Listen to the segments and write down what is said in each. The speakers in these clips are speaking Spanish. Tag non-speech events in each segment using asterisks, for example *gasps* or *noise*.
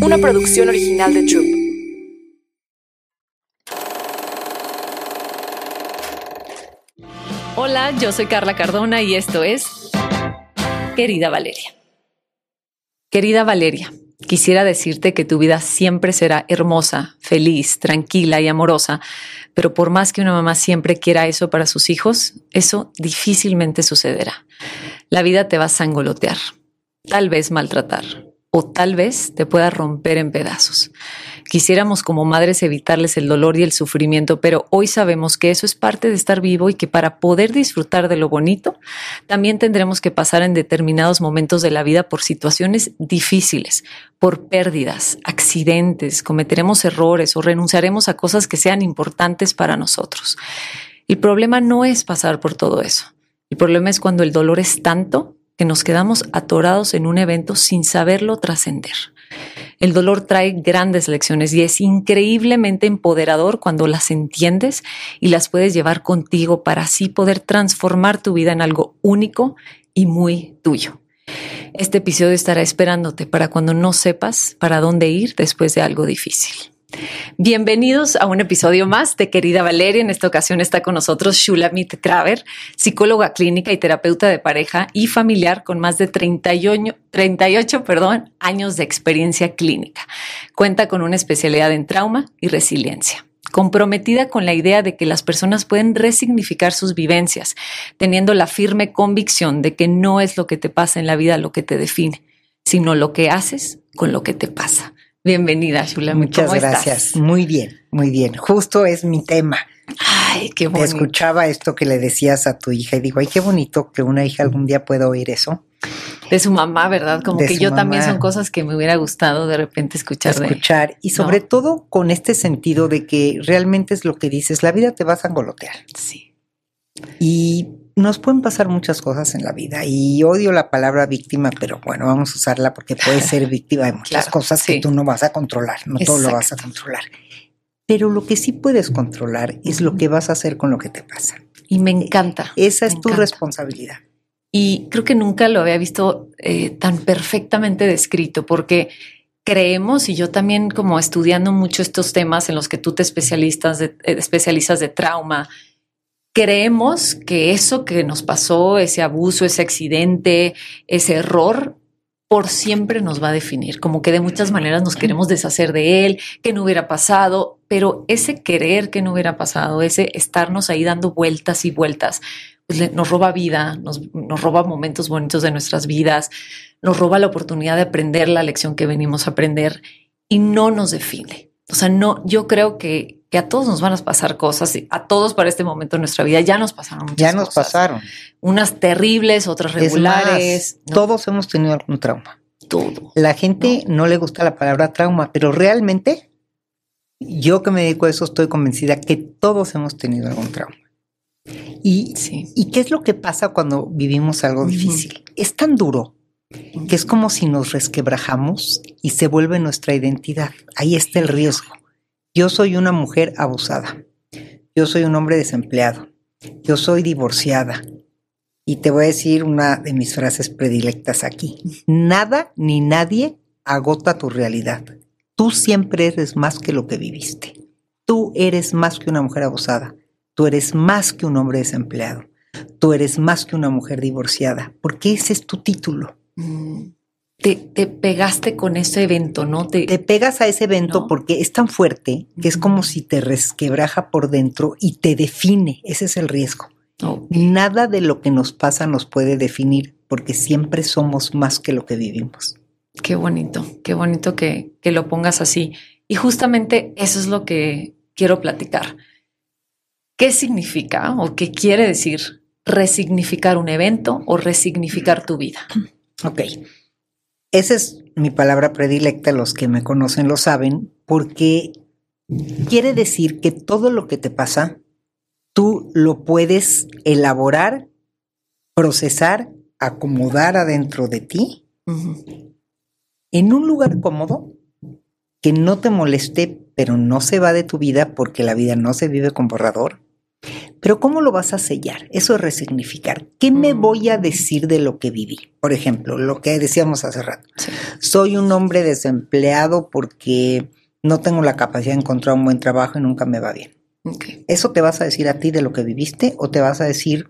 una producción original de Troop. Hola, yo soy Carla Cardona y esto es Querida Valeria. Querida Valeria, quisiera decirte que tu vida siempre será hermosa, feliz, tranquila y amorosa, pero por más que una mamá siempre quiera eso para sus hijos, eso difícilmente sucederá. La vida te va a sangolotear, tal vez maltratar, o tal vez te pueda romper en pedazos. Quisiéramos como madres evitarles el dolor y el sufrimiento, pero hoy sabemos que eso es parte de estar vivo y que para poder disfrutar de lo bonito, también tendremos que pasar en determinados momentos de la vida por situaciones difíciles, por pérdidas, accidentes, cometeremos errores o renunciaremos a cosas que sean importantes para nosotros. El problema no es pasar por todo eso. El problema es cuando el dolor es tanto que nos quedamos atorados en un evento sin saberlo trascender. El dolor trae grandes lecciones y es increíblemente empoderador cuando las entiendes y las puedes llevar contigo para así poder transformar tu vida en algo único y muy tuyo. Este episodio estará esperándote para cuando no sepas para dónde ir después de algo difícil. Bienvenidos a un episodio más de Querida Valeria. En esta ocasión está con nosotros Shulamit Kraver, psicóloga clínica y terapeuta de pareja y familiar con más de 38, 38 perdón, años de experiencia clínica. Cuenta con una especialidad en trauma y resiliencia comprometida con la idea de que las personas pueden resignificar sus vivencias, teniendo la firme convicción de que no es lo que te pasa en la vida lo que te define, sino lo que haces con lo que te pasa. Bienvenida, Shula. Muchas gracias. Muy bien, muy bien. Justo es mi tema. Ay, qué bonito. Escuchaba esto que le decías a tu hija y digo, ay, qué bonito que una hija algún día pueda oír eso. De su mamá, ¿verdad? Como que yo también son cosas que me hubiera gustado de repente escuchar. Escuchar y sobre todo con este sentido de que realmente es lo que dices, la vida te va a sangolotear. Sí. Y nos pueden pasar muchas cosas en la vida y odio la palabra víctima, pero bueno, vamos a usarla porque puede ser *laughs* víctima de muchas cosas que tú no vas a controlar, no todo lo vas a controlar. Pero lo que sí puedes controlar es lo que vas a hacer con lo que te pasa. Y me encanta. Esa es tu responsabilidad. Y creo que nunca lo había visto eh, tan perfectamente descrito porque creemos, y yo también como estudiando mucho estos temas en los que tú te especialistas de, eh, especializas de trauma, creemos que eso que nos pasó, ese abuso, ese accidente, ese error, por siempre nos va a definir, como que de muchas maneras nos queremos deshacer de él, que no hubiera pasado, pero ese querer que no hubiera pasado, ese estarnos ahí dando vueltas y vueltas, pues nos roba vida, nos, nos roba momentos bonitos de nuestras vidas, nos roba la oportunidad de aprender la lección que venimos a aprender y no nos define. O sea, no, yo creo que, que a todos nos van a pasar cosas, a todos para este momento de nuestra vida ya nos pasaron muchas Ya nos pasaron. Unas terribles, otras regulares. Todos hemos tenido algún trauma. Todo. La gente no. le gusta la palabra trauma, pero realmente yo que me dedico a eso estoy convencida que todos hemos tenido algún trauma. Y, ¿y qué es lo que pasa cuando vivimos algo difícil? Es tan duro que es como si nos resquebrajamos y se vuelve nuestra identidad. Ahí está el riesgo. Yo soy una mujer abusada. Yo soy un hombre desempleado. Yo soy divorciada. Y te voy a decir una de mis frases predilectas aquí. Nada ni nadie agota tu realidad. Tú siempre eres más que lo que viviste. Tú eres más que una mujer abusada. Tú eres más que un hombre desempleado. Tú eres más que una mujer divorciada. Porque ese es tu título. Mm te, pegaste con ese evento, ¿no? Te, pegas a ese evento porque es tan fuerte que es como si te resquebraja por dentro y te define. Ese es el riesgo. Nada de lo que nos pasa nos puede definir porque siempre somos más que lo que vivimos. Qué bonito, qué bonito que, que lo pongas así. Y justamente eso es lo que quiero platicar. ¿Qué significa o qué quiere decir resignificar un evento o resignificar tu vida? Ok. Esa es mi palabra predilecta, los que me conocen lo saben, porque quiere decir que todo lo que te pasa, tú lo puedes elaborar, procesar, acomodar adentro de ti, en un lugar cómodo, que no te moleste, pero no se va de tu vida porque la vida no se vive con borrador, Pero ¿cómo lo vas a sellar? Eso es resignificar. ¿Qué me Mm. voy a decir de lo que viví? Por ejemplo, lo que decíamos hace rato. Sí. Soy un hombre desempleado porque no tengo la capacidad de encontrar un buen trabajo y nunca me va bien. ¿Eso te vas a decir a ti de lo que viviste o te vas a decir,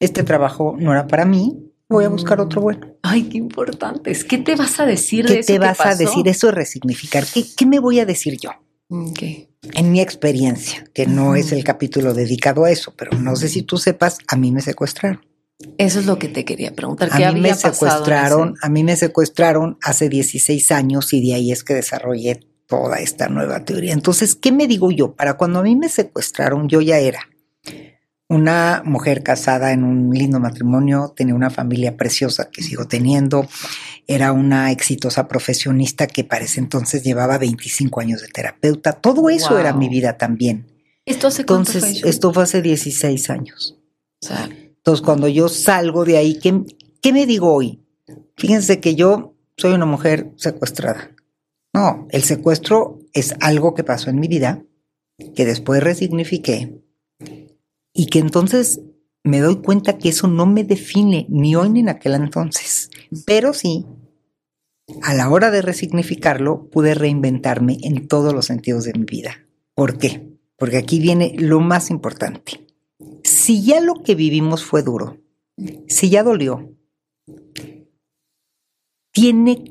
este trabajo no era para mí, voy a buscar Mm. otro bueno? Ay, qué importante. Es, ¿Qué te vas a decir de ¿Qué eso te que vas a decir? Eso es resignificar. ¿Qué, qué me voy a decir yo? En mi experiencia, que no es el capítulo dedicado a eso, pero no sé si tú sepas, a mí me secuestraron. Eso es lo que te quería preguntar. A ¿Qué mí había me secuestraron, ese- a mí me secuestraron hace 16 años y de ahí es que desarrollé toda esta nueva teoría. Entonces, ¿qué me digo yo? Para cuando a mí me secuestraron, yo ya era una mujer casada en un lindo matrimonio, tenía una familia preciosa que sigo teniendo, era una exitosa profesionista que para ese entonces llevaba 25 años de terapeuta. Todo eso Wow. era mi vida también. ¿Esto hace Entonces, fue? Esto fue hace 16 años. O sea, Entonces, cuando yo salgo de ahí, ¿qué, qué me digo hoy? Fíjense que yo soy una mujer secuestrada. No, el secuestro es algo que pasó en mi vida, que después resignifiqué y que entonces me doy cuenta que eso no me define ni hoy ni en aquel entonces. Pero sí, a la hora de resignificarlo, pude reinventarme en todos los sentidos de mi vida. ¿Por qué? Porque aquí viene lo más importante. Si ya lo que vivimos fue duro, si ya dolió, tiene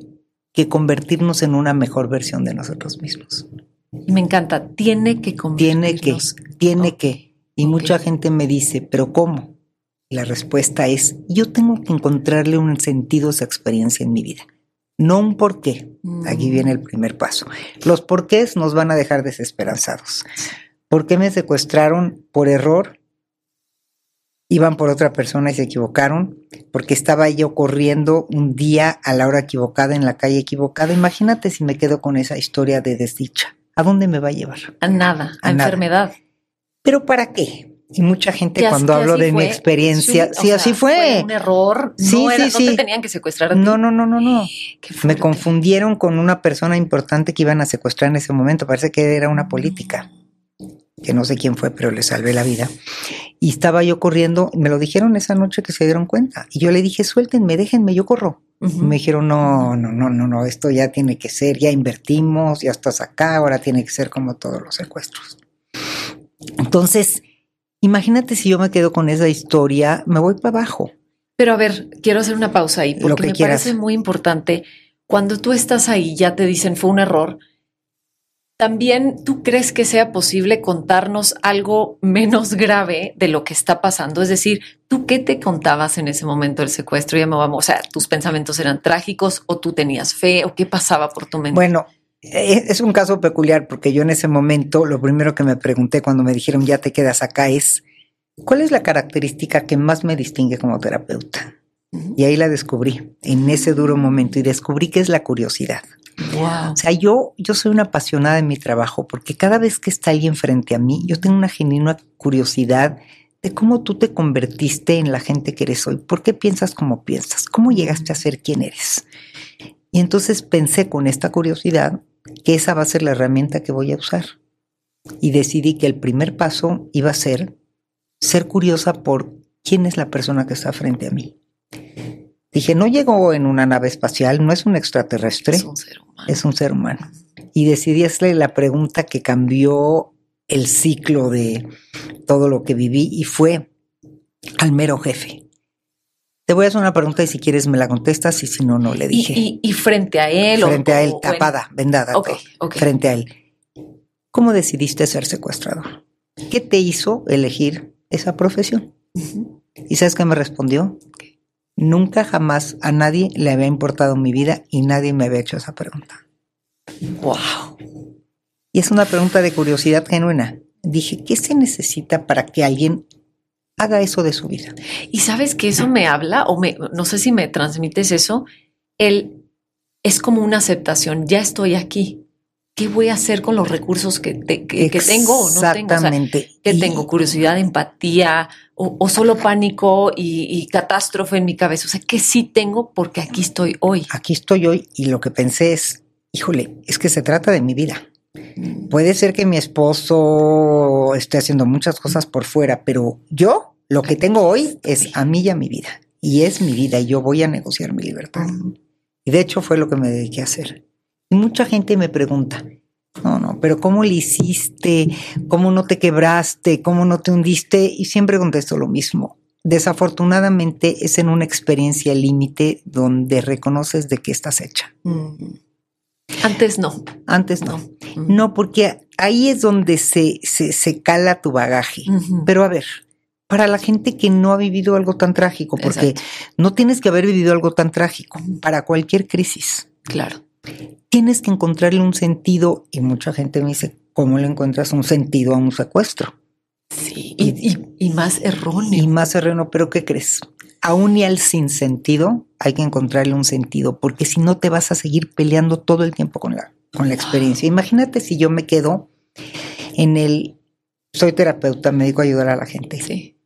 que convertirnos en una mejor versión de nosotros mismos. me encanta. Tiene que Tiene que, convertirnos. tiene que. Y mucha gente me dice, ¿pero cómo? Y la respuesta es, yo tengo que encontrarle un sentido a esa experiencia en mi vida, no un porqué. Aquí Mm. viene el primer paso. Los porqués nos van a dejar desesperanzados. ¿Por qué me secuestraron por error? Iban por otra persona y se equivocaron, porque estaba yo corriendo un día a la hora equivocada en la calle equivocada. Imagínate si me quedo con esa historia de desdicha. ¿A dónde me va a llevar? A nada, a, A nada. enfermedad. ¿Pero para qué? Y mucha gente cuando hablo de mi experiencia, sí, sea, así fue. un error. Sí, no, era- sí, no te tenían que secuestrar a ti. No, no, no, no, no. Me confundieron con una persona importante que iban a secuestrar en ese momento. Parece que era una política, que no sé quién fue, pero le salvé la vida. Y estaba yo corriendo, me lo dijeron esa noche que se dieron cuenta. Y yo le dije, suéltenme, déjenme, yo corro. Me dijeron, no, no, no, no, no, esto ya tiene que ser, ya invertimos, ya estás acá, ahora tiene que ser como todos los secuestros. Entonces, imagínate si yo me quedo con esa historia, me voy para abajo. Pero a ver, quiero hacer una pausa ahí porque Lo que me quieras. parece muy importante. Cuando tú estás ahí, ya te dicen fue un error. También tú crees que sea posible contarnos algo menos grave de lo que está pasando. Es decir, ¿tú qué te contabas en ese momento del secuestro? Ya me vamos, o sea, tus pensamientos eran trágicos o tú tenías fe o qué pasaba por tu mente. Bueno, es un caso peculiar porque yo en ese momento lo primero que me pregunté cuando me dijeron ya te quedas acá es, ¿cuál es la característica que más me distingue como terapeuta? Y ahí la descubrí en ese duro momento y descubrí que es la curiosidad. Wow. O sea, yo, yo soy una apasionada de mi trabajo porque cada vez que está alguien frente a mí, yo tengo una genuina curiosidad de cómo tú te convertiste en la gente que eres hoy. ¿Por qué piensas como piensas? ¿Cómo llegaste a ser quien eres? Y entonces pensé con esta curiosidad que esa va a ser la herramienta que voy a usar. Y decidí que el primer paso iba a ser ser curiosa por quién es la persona que está frente a mí. Dije, no llegó en una nave espacial, no es un extraterrestre Es un ser humano. es un ser humano. Y decidí hacerle la pregunta que cambió el ciclo de todo lo que viví y fue al mero jefe. Te voy a hacer una pregunta y si quieres me la contestas y si no, no le dije. y- y frente a él. o- frente a él, o- tapada, vendada. Ok, todo. ok. Frente a él. ¿Cómo decidiste ser secuestrador? ¿Qué te hizo elegir esa profesión? ¿Y sabes qué me respondió? Nunca jamás a nadie le había importado mi vida y nadie me había hecho esa pregunta. Wow. Y es una pregunta de curiosidad genuina. Dije, ¿qué se necesita para que alguien haga eso de su vida? Y sabes que eso me habla, o me, no sé si me transmites eso, el es como una aceptación. Ya estoy aquí. ¿Qué voy a hacer con los recursos que, te- que, que tengo o no tengo? O sea, Exactamente. que Y- tengo curiosidad, empatía o, o solo pánico y, y catástrofe en mi cabeza. O sea, que sí tengo porque aquí estoy hoy. Aquí estoy hoy y lo que pensé es, híjole, es que se trata de mi vida. Puede ser que mi esposo esté haciendo muchas cosas por fuera, pero yo lo que tengo hoy es a mí y a mi vida. Y es mi vida y yo voy a negociar mi libertad. Y de hecho fue lo que me dediqué a hacer. Y mucha gente me pregunta, no, no, pero ¿cómo le hiciste? ¿Cómo no te quebraste? ¿Cómo no te hundiste? Y siempre contesto lo mismo. Desafortunadamente es en una experiencia límite donde reconoces de qué estás hecha. Antes no. Antes no. No, porque ahí es donde se, se, cala tu bagaje. Pero a ver, para la gente que no ha vivido algo tan trágico, porque no tienes que haber vivido algo tan trágico para cualquier crisis. Claro. Tienes que encontrarle un sentido, y mucha gente me dice, ¿cómo le encuentras un sentido a un secuestro? Sí, y, y más erróneo. Y más erróneo, pero ¿qué crees? Aún y al sinsentido hay que encontrarle un sentido, porque si no te vas a seguir peleando todo el tiempo con la, con la experiencia. Imagínate si yo me quedo en el, soy terapeuta, me dedico a ayudar a la gente. Sí.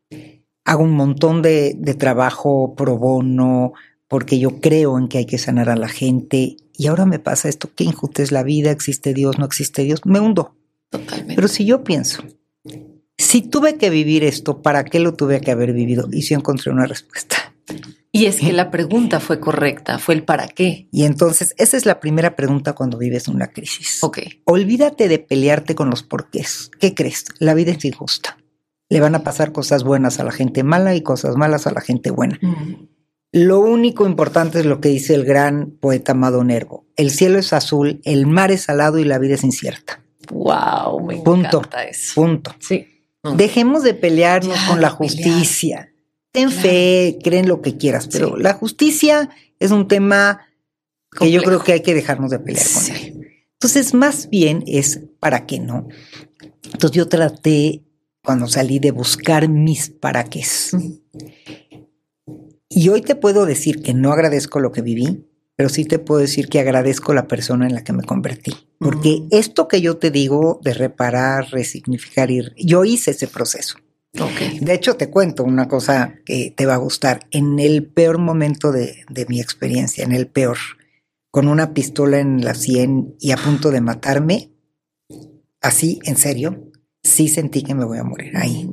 Hago un montón de, de trabajo pro bono, porque yo creo en que hay que sanar a la gente. Y ahora me pasa esto, qué injusta es la vida, existe Dios, no existe Dios, me hundo. Totalmente. Pero si yo pienso, si tuve que vivir esto, ¿para qué lo tuve que haber vivido? Y si encontré una respuesta. Y es que la pregunta fue correcta, fue el para qué. Y entonces, esa es la primera pregunta cuando vives una crisis. Ok. Olvídate de pelearte con los porqués. ¿Qué crees? La vida es injusta. Le van a pasar cosas buenas a la gente mala y cosas malas a la gente buena. Lo único importante es lo que dice el gran poeta Amado Nervo. El cielo es azul, el mar es salado y la vida es incierta. Wow, me punto, encanta eso. Punto. Sí. Dejemos de pelearnos con la justicia. Ten fe, creen lo que quieras, pero la justicia es un tema que yo creo que hay que dejarnos de pelear con él. Entonces, más bien es para qué no. Entonces, yo traté cuando salí de buscar mis para qué. Y hoy te puedo decir que no agradezco lo que viví, pero sí te puedo decir que agradezco la persona en la que me convertí. Porque esto que yo te digo de reparar, resignificar, yo hice ese proceso. De hecho, te cuento una cosa que te va a gustar. En el peor momento de, mi experiencia, en el peor, con una pistola en la sien y a punto de matarme, así, en serio, sí sentí que me voy a morir ahí.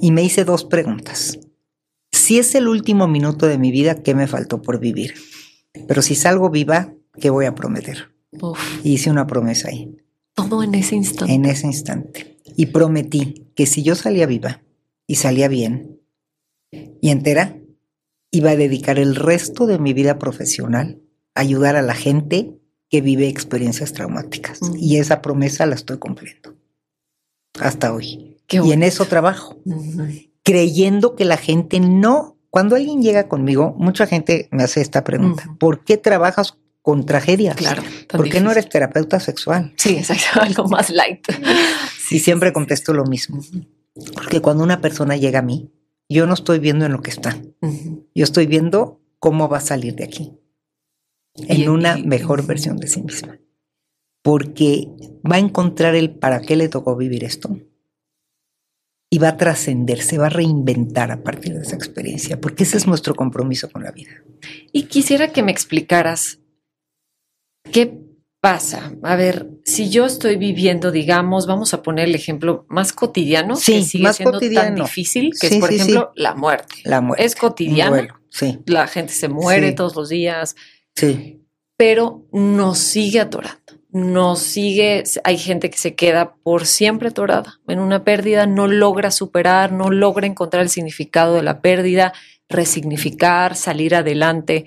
Y me hice dos preguntas. Si es el último minuto de mi vida, ¿qué me faltó por vivir? Pero si salgo viva, ¿qué voy a prometer? hice una promesa ahí. Todo en ese instante. En ese instante. Y prometí que si yo salía viva y salía bien y entera, iba a dedicar el resto de mi vida profesional a ayudar a la gente que vive experiencias traumáticas. Y esa promesa la estoy cumpliendo. Hasta hoy. y en eso trabajo. Creyendo que la gente no. Cuando alguien llega conmigo, mucha gente me hace esta pregunta: ¿por qué trabajas con tragedias. Claro. ¿Por qué no eres terapeuta sexual? Sí, exacto, *laughs* algo más light. *laughs* y siempre contesto lo mismo. Porque cuando una persona llega a mí, yo no estoy viendo en lo que está. Yo estoy viendo cómo va a salir de aquí. En una mejor versión de sí misma. Porque va a encontrar el para qué le tocó vivir esto. Y va a trascender, se va a reinventar a partir de esa experiencia, porque ese es nuestro compromiso con la vida. Y quisiera que me explicaras ¿Qué pasa? A ver, si yo estoy viviendo, digamos, vamos a poner el ejemplo más cotidiano, que sigue más siendo tan difícil, que es, por ejemplo, la muerte. La muerte. Es cotidiano. Sí. La gente se muere todos los días. Sí. Pero nos sigue atorando. Nos sigue, hay gente que se queda por siempre atorada en una pérdida, no logra superar, no logra encontrar el significado de la pérdida, resignificar, salir adelante.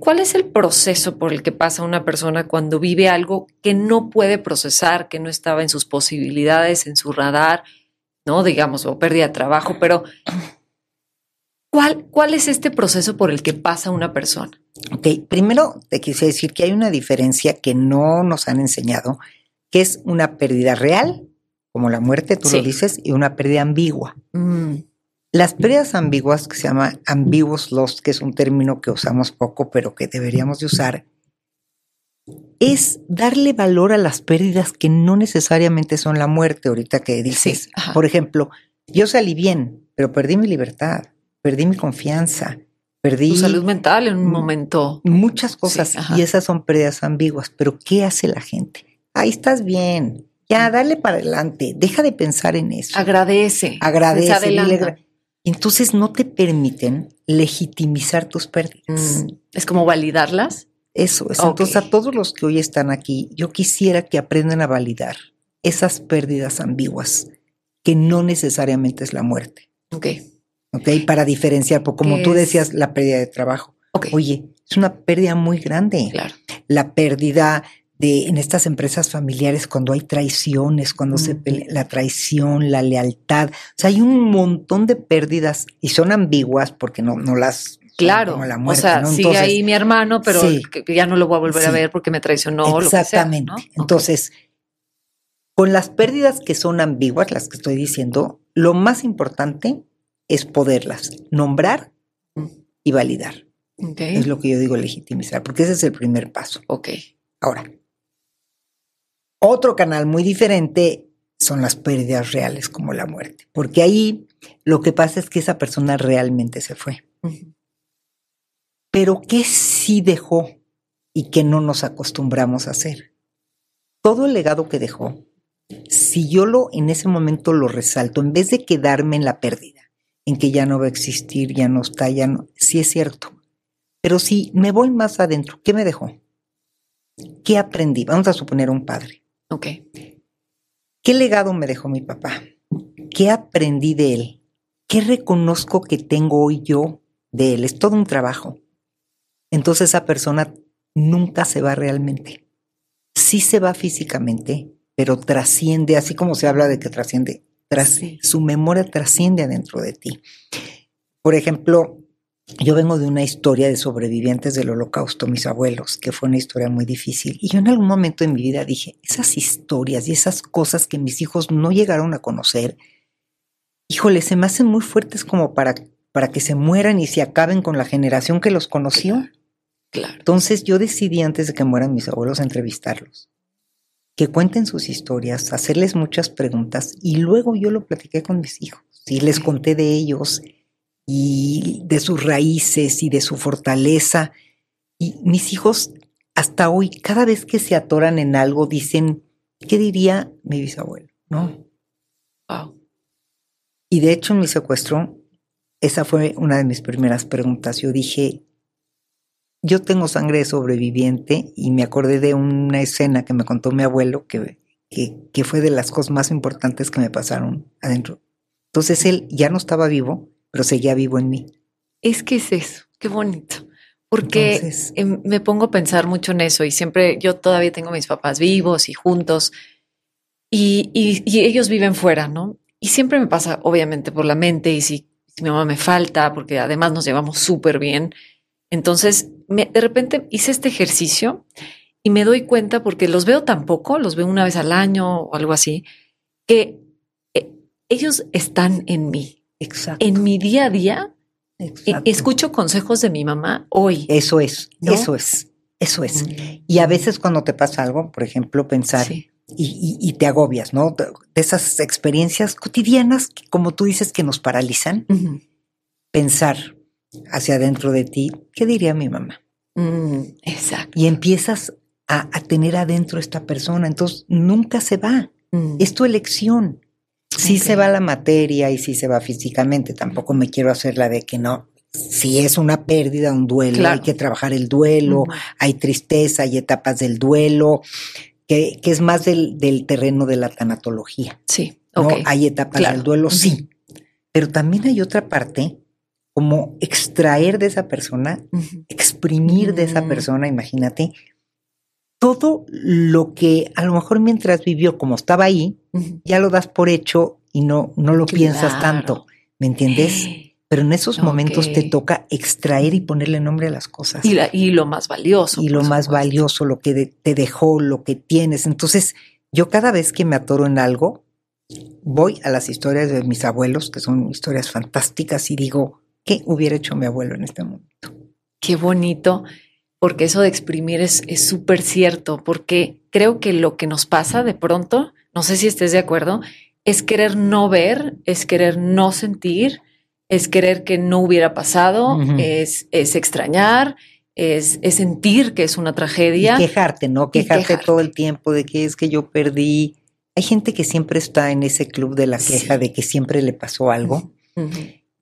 ¿Cuál es el proceso por el que pasa una persona cuando vive algo que no puede procesar, que no estaba en sus posibilidades, en su radar, no digamos, o pérdida de trabajo, pero ¿cuál, cuál es este proceso por el que pasa una persona? Ok, primero te quise decir que hay una diferencia que no nos han enseñado, que es una pérdida real, como la muerte, tú lo dices, y una pérdida ambigua. Mm. Las pérdidas ambiguas, que se llama ambiguous loss, que es un término que usamos poco, pero que deberíamos de usar, es darle valor a las pérdidas que no necesariamente son la muerte, ahorita que dices. Por ejemplo, yo salí bien, pero perdí mi libertad, perdí mi confianza, perdí... Tu salud mental en un momento. Muchas cosas, y esas son pérdidas ambiguas, pero ¿qué hace la gente? ahí estás bien, ya dale para adelante, deja de pensar en eso. Agradece. Agradece. Entonces no te permiten legitimizar tus pérdidas. Mm, es como validarlas. Eso es. Entonces a todos los que hoy están aquí, yo quisiera que aprendan a validar esas pérdidas ambiguas, que no necesariamente es la muerte. Ok. Ok, para diferenciar, porque como tú decías, la pérdida de trabajo. Oye, es una pérdida muy grande. Claro. La pérdida de en estas empresas familiares cuando hay traiciones, cuando se pelea, la traición, la lealtad. O sea, hay un montón de pérdidas y son ambiguas porque no, no las Claro, o sea, sigue ahí mi hermano, pero ya no lo voy a volver a ver porque me traicionó. Exactamente. Entonces, con las pérdidas que son ambiguas, las que estoy diciendo, lo más importante es poderlas nombrar y validar. Es lo que yo digo legitimizar, porque ese es el primer paso. Ok. Ahora, otro canal muy diferente son las pérdidas reales como la muerte, porque ahí lo que pasa es que esa persona realmente se fue. Pero ¿qué sí dejó y que no nos acostumbramos a hacer? Todo el legado que dejó, si yo lo en ese momento lo resalto, en vez de quedarme en la pérdida, en que ya no va a existir, ya no está, ya no, sí es cierto. Pero si me voy más adentro, ¿qué me dejó? ¿Qué aprendí? Vamos a suponer un padre. Ok. ¿Qué legado me dejó mi papá? ¿Qué aprendí de él? ¿Qué reconozco que tengo hoy yo de él? Es todo un trabajo. Entonces esa persona nunca se va realmente. Sí se va físicamente, pero trasciende, así como se habla de que trasciende, su memoria trasciende adentro de ti. Por ejemplo, yo vengo de una historia de sobrevivientes del holocausto, mis abuelos, que fue una historia muy difícil. Y yo en algún momento en mi vida dije, esas historias y esas cosas que mis hijos no llegaron a conocer, híjole, se me hacen muy fuertes como para, para que se mueran y se acaben con la generación que los conoció. Claro. Entonces yo decidí antes de que mueran mis abuelos entrevistarlos que cuenten sus historias, hacerles muchas preguntas y luego yo lo platiqué con mis hijos y les conté de ellos y de sus raíces y de su fortaleza. Y mis hijos hasta hoy, cada vez que se atoran en algo, dicen, ¿qué diría mi bisabuelo? ¿No? Wow. Y de hecho en mi secuestro, esa fue una de mis primeras preguntas. Yo dije, yo tengo sangre de sobreviviente y me acordé de una escena que me contó mi abuelo que, que, fue de las cosas más importantes que me pasaron adentro. Entonces él ya no estaba vivo, pero seguía vivo en mí. Es que es eso, qué bonito. Porque em, me pongo a pensar mucho en eso y siempre yo todavía tengo mis papás vivos y juntos y, y, ellos viven fuera, ¿no? Y siempre me pasa, obviamente, por la mente y si, si mi mamá me falta, porque además nos llevamos súper bien entonces, de repente hice este ejercicio y me doy cuenta, porque los veo tan poco, los veo una vez al año o algo así, que eh, ellos están en mí. Exacto. En mi día a día, escucho consejos de mi mamá hoy. Eso es, eso es, eso es. Y a veces cuando te pasa algo, por ejemplo, pensar y, te agobias, ¿no? De esas experiencias cotidianas, como tú dices, que nos paralizan, pensar, hacia adentro de ti, ¿qué diría mi mamá? Mm, exacto. Y empiezas a, tener adentro esta persona, entonces nunca se va. Mm. Es tu elección. Sí se va la materia y sí se va físicamente, tampoco me quiero hacer la de que no. Si es una pérdida, un duelo, hay que trabajar el duelo, hay tristeza, hay etapas del duelo, que, es más del, terreno de la tanatología. Sí, ¿no? Hay etapas del duelo, sí. Pero también hay otra parte como extraer de esa persona, exprimir de esa mm. persona, imagínate, todo lo que a lo mejor mientras vivió como estaba ahí, ya lo das por hecho y no, no lo piensas tanto, ¿me entiendes? *gasps* Pero en esos momentos te toca extraer y ponerle nombre a las cosas. Y, y lo más valioso. Y lo más valioso, lo que te dejó, lo que tienes. Entonces, yo cada vez que me atoro en algo, voy a las historias de mis abuelos, que son historias fantásticas, y digo, ¿Qué hubiera hecho mi abuelo en este momento? Qué bonito, porque eso de exprimir es súper cierto, porque creo que lo que nos pasa de pronto, no sé si estés de acuerdo, es querer no ver, es querer no sentir, es querer que no hubiera pasado, es, es extrañar es, sentir que es una tragedia. Y quejarte, ¿no? Quejarte, todo el tiempo de que es que yo perdí. Hay gente que siempre está en ese club de la queja de que siempre le pasó algo.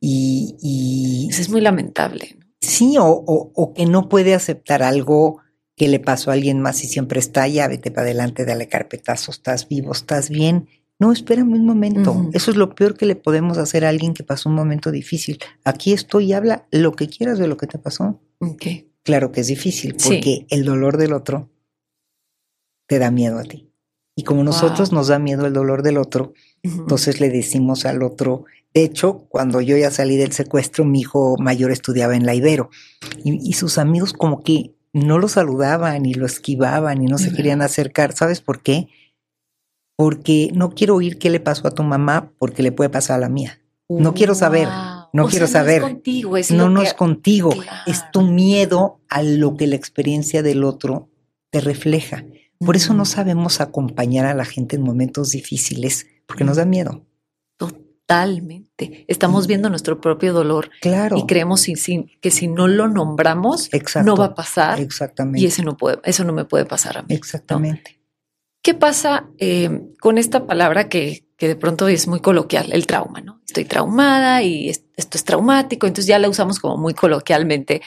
Y, Eso es muy lamentable. Sí, o, o, que no puede aceptar algo que le pasó a alguien más y siempre está, ya vete para adelante, dale carpetazo, estás vivo, estás bien. No, espérame un momento. Eso es lo peor que le podemos hacer a alguien que pasó un momento difícil. Aquí estoy y habla lo que quieras de lo que te pasó. Okay. Claro que es difícil porque el dolor del otro te da miedo a ti. Y como nosotros nos da miedo el dolor del otro, entonces le decimos al otro, de hecho, cuando yo ya salí del secuestro, mi hijo mayor estudiaba en la Ibero y, sus amigos como que no lo saludaban y lo esquivaban y no se querían acercar. ¿Sabes por qué? Porque no quiero oír qué le pasó a tu mamá porque le puede pasar a la mía. No quiero saber. No quiero saber. No, es contigo, es no, no es contigo. Es tu miedo a lo que la experiencia del otro te refleja. Por eso no sabemos acompañar a la gente en momentos difíciles, porque nos da miedo. Totalmente. Estamos viendo nuestro propio dolor. Claro. Y creemos que si no lo nombramos, no va a pasar. Exactamente. Y ese no puede, eso no me puede pasar a mí. Exactamente. ¿Qué pasa eh, con esta palabra que, que de pronto es muy coloquial, el trauma, ¿no? Estoy traumada y esto es traumático, entonces ya la usamos como muy coloquialmente,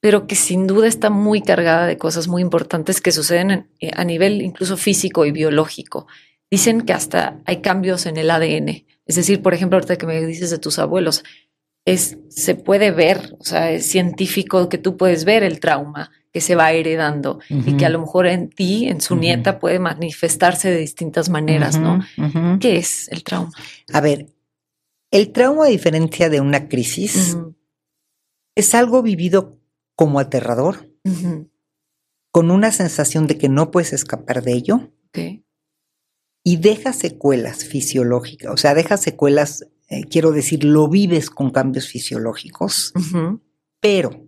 pero que sin duda está muy cargada de cosas muy importantes que suceden eh, a nivel incluso físico y biológico. Dicen que hasta hay cambios en el ADN. Es decir, por ejemplo, ahorita que me dices de tus abuelos, es, se puede ver, o sea, es científico que tú puedes ver el trauma que se va heredando y que a lo mejor en ti, en su nieta, puede manifestarse de distintas maneras, ¿no? ¿Qué es el trauma? A ver, el trauma, a diferencia de una crisis, es algo vivido como aterrador, con una sensación de que no puedes escapar de ello. Y deja secuelas fisiológicas, o sea, deja secuelas, eh, quiero decir, lo vives con cambios fisiológicos, pero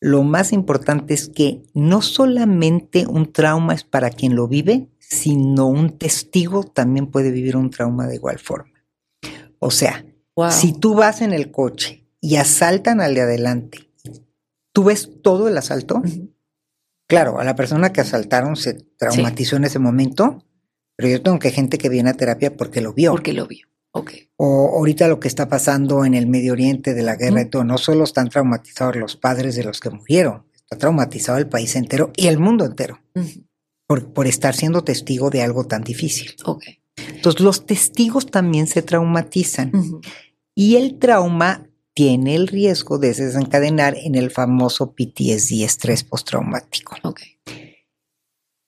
lo más importante es que no solamente un trauma es para quien lo vive, sino un testigo también puede vivir un trauma de igual forma. O sea, si tú vas en el coche y asaltan al de adelante, tú ves todo el asalto. Claro, a la persona que asaltaron se traumatizó en ese momento, pero yo tengo que gente que viene a terapia porque lo vio. Porque lo vio. O ahorita lo que está pasando en el Medio Oriente de la guerra y todo, no solo están traumatizados los padres de los que murieron, está traumatizado el país entero y el mundo entero por, por, estar siendo testigo de algo tan difícil. Entonces los testigos también se traumatizan y el trauma tiene el riesgo de desencadenar en el famoso PTSD, estrés postraumático,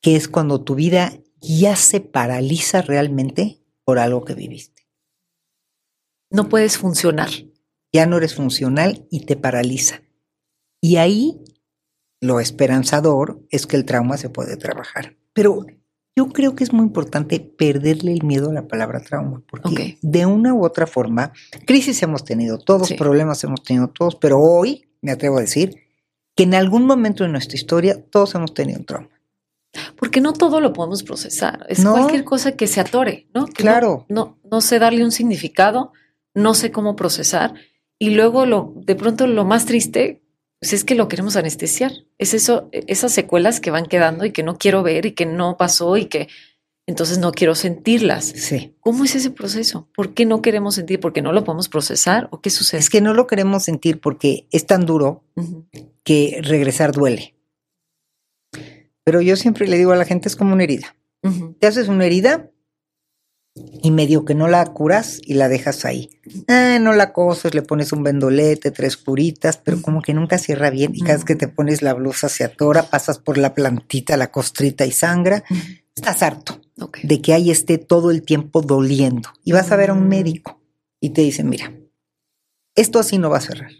que es cuando tu vida ya se paraliza realmente por algo que viviste no puedes funcionar. Ya no eres funcional y te paraliza. Y ahí lo esperanzador es que el trauma se puede trabajar. Pero yo creo que es muy importante perderle el miedo a la palabra trauma, porque de una u otra forma, crisis hemos tenido todos, problemas hemos tenido todos, pero hoy me atrevo a decir que en algún momento de nuestra historia todos hemos tenido un trauma. Porque no todo lo podemos procesar, es cualquier cosa que se atore, ¿no? claro. no, no sé darle un significado, no sé cómo procesar. Y luego lo, de pronto lo más triste, pues es que lo queremos anestesiar. Es eso, esas secuelas que van quedando y que no quiero ver y que no pasó y que entonces no quiero sentirlas. Sí. ¿Cómo es ese proceso? ¿Por qué no queremos sentir? ¿Porque no lo podemos procesar? ¿O qué sucede? Es que no lo queremos sentir porque es tan duro que regresar duele. Pero yo siempre le digo a la gente, es como una herida. Te haces una herida y medio que no la curas y la dejas ahí. Ah, no la coses, le pones un vendolete, tres curitas, pero como que nunca cierra bien y cada vez que te pones la blusa se atora, pasas por la plantita, la costrita y sangra. Estás harto de que ahí esté todo el tiempo doliendo y vas a ver a un médico y te dice, mira, esto así no va a cerrar.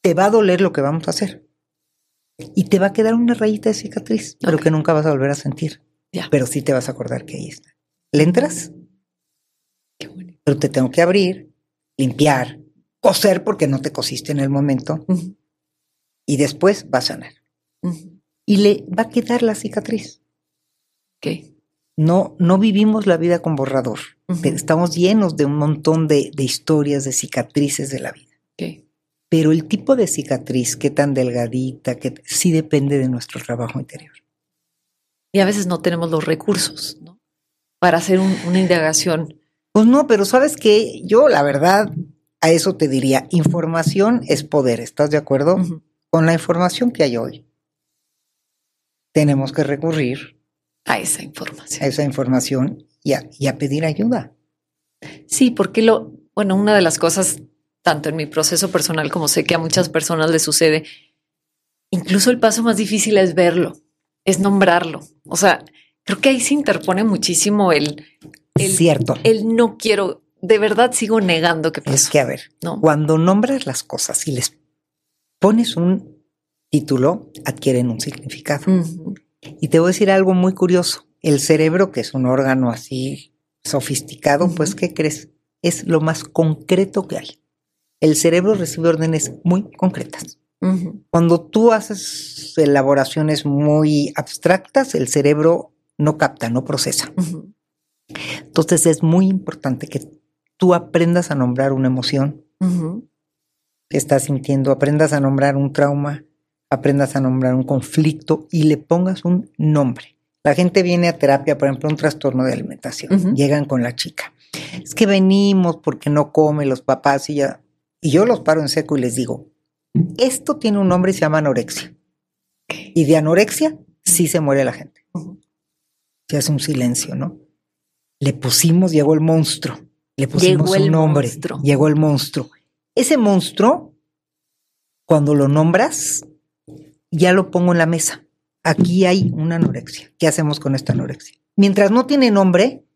Te va a doler lo que vamos a hacer y te va a quedar una rayita de cicatriz, pero que nunca vas a volver a sentir. Pero sí te vas a acordar que ahí está. ¿Le entras? Pero te tengo que abrir, limpiar, coser porque no te cosiste en el momento y después va a sanar. Y le va a quedar la cicatriz. No, no vivimos la vida con borrador. Estamos llenos de un montón de, historias, de cicatrices de la vida. pero el tipo de cicatriz, qué tan delgadita, que sí depende de nuestro trabajo interior. Y a veces no tenemos los recursos, ¿no? Para hacer una indagación. Pues no, pero sabes que yo la verdad a eso te diría, información es poder, ¿estás de acuerdo? Con la información que hay hoy, tenemos que recurrir a esa información. A esa información y a, pedir ayuda. Sí, porque lo, bueno, una de las cosas, tanto en mi proceso personal como sé que a muchas personas les sucede, incluso el paso más difícil es verlo, es nombrarlo. O sea, creo que ahí se interpone muchísimo el, el cierto. El no quiero de verdad sigo negando que pasó. Es que, a ver, cuando nombras las cosas y les pones un título, adquieren un significado. Y te voy a decir algo muy curioso. El cerebro, que es un órgano así sofisticado, pues, ¿qué crees? Es lo más concreto que hay. El cerebro recibe órdenes muy concretas. Cuando tú haces elaboraciones muy abstractas, el cerebro no capta, no procesa. Entonces es muy importante que tú aprendas a nombrar una emoción que estás sintiendo, aprendas a nombrar un trauma, aprendas a nombrar un conflicto y le pongas un nombre. La gente viene a terapia, por ejemplo, un trastorno de alimentación. Llegan con la chica. Es que venimos porque no come los papás y ya. Y yo los paro en seco y les digo, esto tiene un nombre y se llama anorexia. Y de anorexia sí se muere la gente. Se hace un silencio, ¿no? Le pusimos, llegó el monstruo. Le pusimos un nombre. Llegó el monstruo. Ese monstruo, cuando lo nombras, ya lo pongo en la mesa. Aquí hay una anorexia. ¿Qué hacemos con esta anorexia? Mientras no tiene nombre,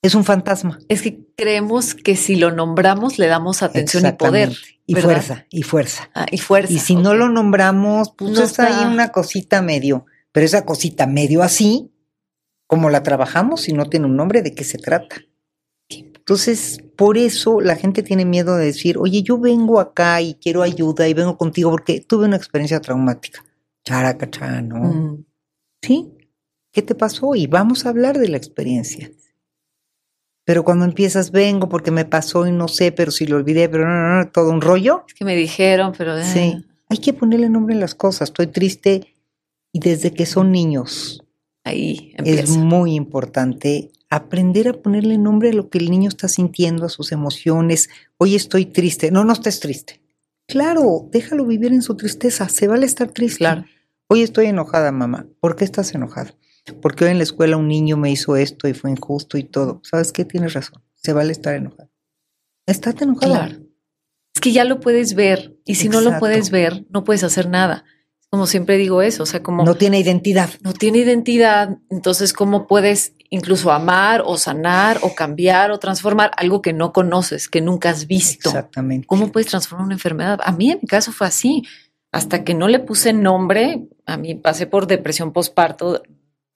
es un fantasma. Es que creemos que si lo nombramos le damos atención y poder. Y fuerza, y fuerza. Ah, y fuerza. Y si no lo nombramos, pues no está ahí una cosita medio. Pero esa cosita medio así, como la trabajamos, si no tiene un nombre, ¿de qué se trata? Entonces, por eso la gente tiene miedo de decir, oye, yo vengo acá y quiero ayuda y vengo contigo porque tuve una experiencia traumática. Characachá, ¿no? Mm. ¿Sí? ¿Qué te pasó? Y vamos a hablar de la experiencia. Pero cuando empiezas, vengo porque me pasó y no sé, pero si lo olvidé, pero no, no, no, todo un rollo. Es que me dijeron, pero... Eh. Sí, hay que ponerle nombre a las cosas. Estoy triste y desde que son niños. Ahí empieza. Es muy importante aprender a ponerle nombre a lo que el niño está sintiendo, a sus emociones. Hoy estoy triste. No, no estés triste. Claro, déjalo vivir en su tristeza. Se vale estar triste. Claro. Hoy estoy enojada, mamá. ¿Por qué estás enojada? Porque hoy en la escuela un niño me hizo esto y fue injusto y todo. ¿Sabes qué? Tienes razón. Se vale estar enojada. Estate enojada. Claro. Es que ya lo puedes ver. Y si no lo puedes ver, no puedes hacer nada como siempre digo eso, o sea, como... No tiene identidad. No tiene identidad, entonces, ¿cómo puedes incluso amar o sanar o cambiar o transformar algo que no conoces, que nunca has visto? Exactamente. ¿Cómo puedes transformar una enfermedad? A mí en mi caso fue así. Hasta que no le puse nombre, a mí pasé por depresión postparto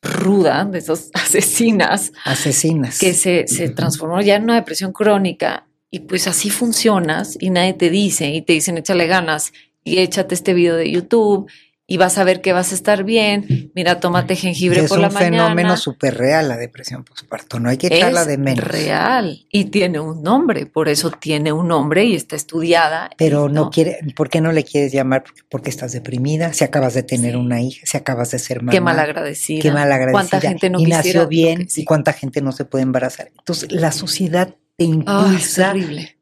ruda, de esas *laughs* asesinas. Asesinas. Que se, se transformó ya en una depresión crónica. Y pues así funcionas y nadie te dice y te dicen échale ganas y échate este video de YouTube y vas a ver que vas a estar bien. Mira, tómate jengibre por la mañana. Es un fenómeno súper real la depresión postparto, no hay que echarla de menos. real y tiene un nombre, por eso tiene un nombre y está estudiada. Pero no, quiere, ¿por qué no le quieres llamar? Porque, estás deprimida, si acabas de tener una hija, si acabas de ser mamá. Qué malagradecida. Qué malagradecida. Cuánta gente no y nació bien y cuánta gente no se puede embarazar. Entonces, la sociedad te impulsa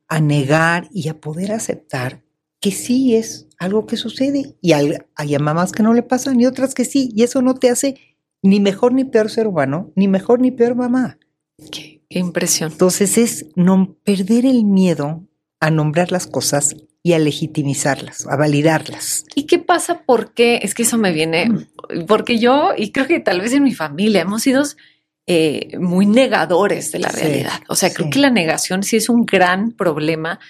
a negar y a poder aceptar que sí es algo que sucede y hay, hay, mamás que no le pasan y otras que sí, y eso no te hace ni mejor ni peor ser humano, ni mejor ni peor mamá. Qué, impresión. Entonces es no perder el miedo a nombrar las cosas y a legitimizarlas, a validarlas. ¿Y qué pasa? Porque es que eso me viene, porque yo, y creo que tal vez en mi familia hemos sido eh, muy negadores de la realidad. O sea, creo que la negación sí es un gran problema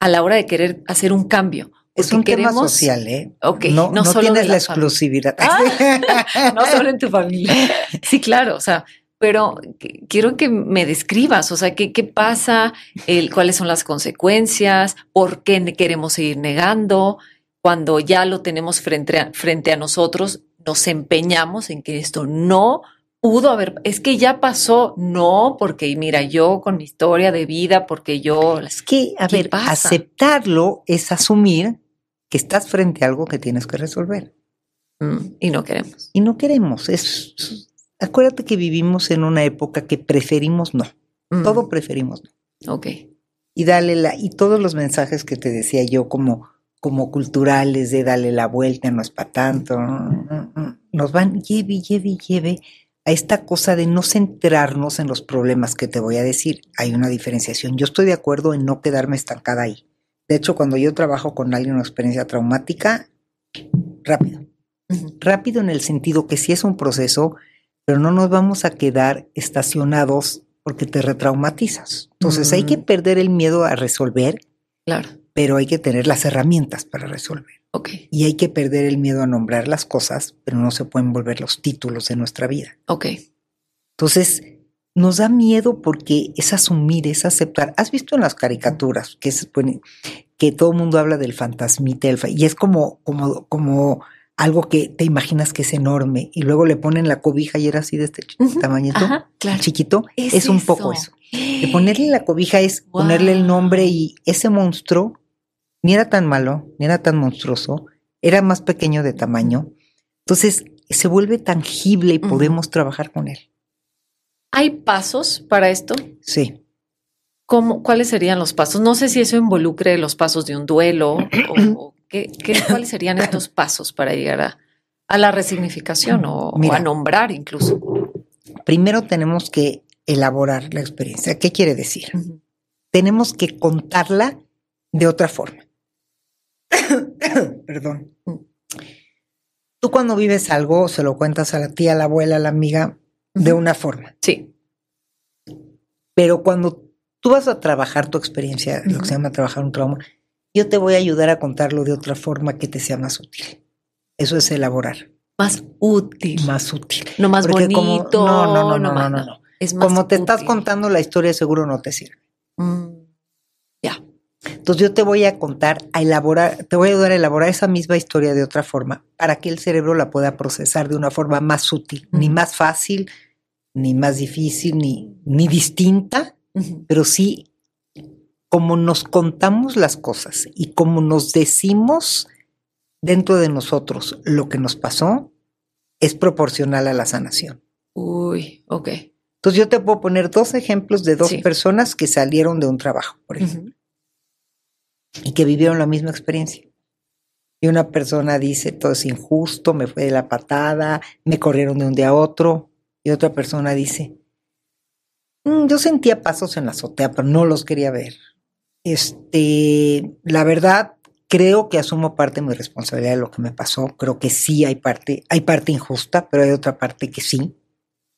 a la hora de querer hacer un cambio. Es un tema social, ¿eh? no, no, tienes la, exclusividad. Ah, *laughs* no solo en tu familia. Sí, claro, o sea, pero quiero que me describas, o sea, qué, qué pasa, el, cuáles son las consecuencias, por qué queremos seguir negando, cuando ya lo tenemos frente a, frente a nosotros, nos empeñamos en que esto no pudo haber, es que ya pasó, no, porque mira, yo con mi historia de vida, porque yo... Es que, a ver, aceptarlo es asumir que estás frente a algo que tienes que resolver. Mm, y no queremos. Y no queremos. Es, acuérdate que vivimos en una época que preferimos no. Mm, Todo preferimos no. Ok. Y dale la, y todos los mensajes que te decía yo como, como culturales de darle la vuelta, no es para tanto, nos van lleve, lleve, lleve a esta cosa de no centrarnos en los problemas que te voy a decir. Hay una diferenciación. Yo estoy de acuerdo en no quedarme estancada ahí. De hecho, cuando yo trabajo con alguien una experiencia traumática, rápido. Rápido en el sentido que sí es un proceso, pero no nos vamos a quedar estacionados porque te retraumatizas. Entonces hay que Mm. perder el miedo a resolver, Claro. pero hay que tener las herramientas para resolver. Ok. Y hay que perder el miedo a nombrar las cosas, pero no se pueden volver los títulos de nuestra vida. Ok. Entonces, nos da miedo porque es asumir, es aceptar. ¿Has visto en las caricaturas que es bueno, que todo el mundo habla del fantasmita del fa- y es como como como algo que te imaginas que es enorme y luego le ponen la cobija y era así de este Ujú. tamañito, Ajá, claro. chiquito, Es es, un eso. poco eso. De ponerle la cobija es ponerle el nombre y ese monstruo ni era tan malo, ni era tan monstruoso, era más pequeño de tamaño. Entonces se vuelve tangible y podemos trabajar con él. ¿Hay pasos para esto? Sí. ¿Cómo, ¿Cuáles serían los pasos? No sé si eso involucre los pasos de un duelo o, o qué, qué- cuáles serían estos pasos para llegar a, a la resignificación o, o Mira. a nombrar incluso. Primero tenemos que elaborar la experiencia. ¿Qué quiere decir? Tenemos que contarla de otra forma. *coughs* Perdón. Tú cuando vives algo se lo cuentas a la tía, a la abuela, a la amiga de una forma. Sí. Pero cuando tú vas a trabajar tu experiencia, lo que se llama trabajar un trauma, yo te voy a ayudar a contarlo de otra forma que te sea más útil. Eso es elaborar, Más útil. más útil. no más Porque como- bonito. no, no, no, no, no, no. Es más Como te estás contando la historia, seguro no te sirve. Mm, Ya. Entonces yo te voy a contar, a elaborar, te voy a ayudar a elaborar esa misma historia de otra forma para que el cerebro la pueda procesar de una forma más útil, ni más fácil, ni más difícil, ni, ni distinta, pero sí como nos contamos las cosas y como nos decimos dentro de nosotros lo que nos pasó, es proporcional a la sanación. Uy, ok. Entonces yo te puedo poner dos ejemplos de dos Sí. personas que salieron de un trabajo, por ejemplo. Y que vivieron la misma experiencia. Y una persona dice, todo es injusto, me fue de la patada, me corrieron de un día a otro. Y otra persona dice, "Mm, yo sentía pasos en la azotea, pero no los quería ver. Este, la verdad, creo que asumo parte de mi responsabilidad de lo que me pasó. Creo que sí hay parte, hay parte injusta, pero hay otra parte que sí.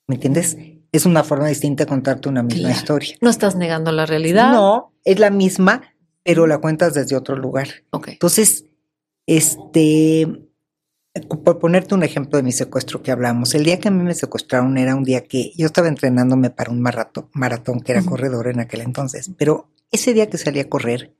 ¿Me entiendes? Es una forma distinta de contarte una misma Claro. historia. No estás negando la realidad. No, es la misma, pero la cuentas desde otro lugar. Ok. Entonces, este, por ponerte un ejemplo de mi secuestro que hablamos, el día que a mí me secuestraron era un día que yo estaba entrenándome para un maratón, maratón que era corredor en aquel entonces, pero ese día que salí a correr,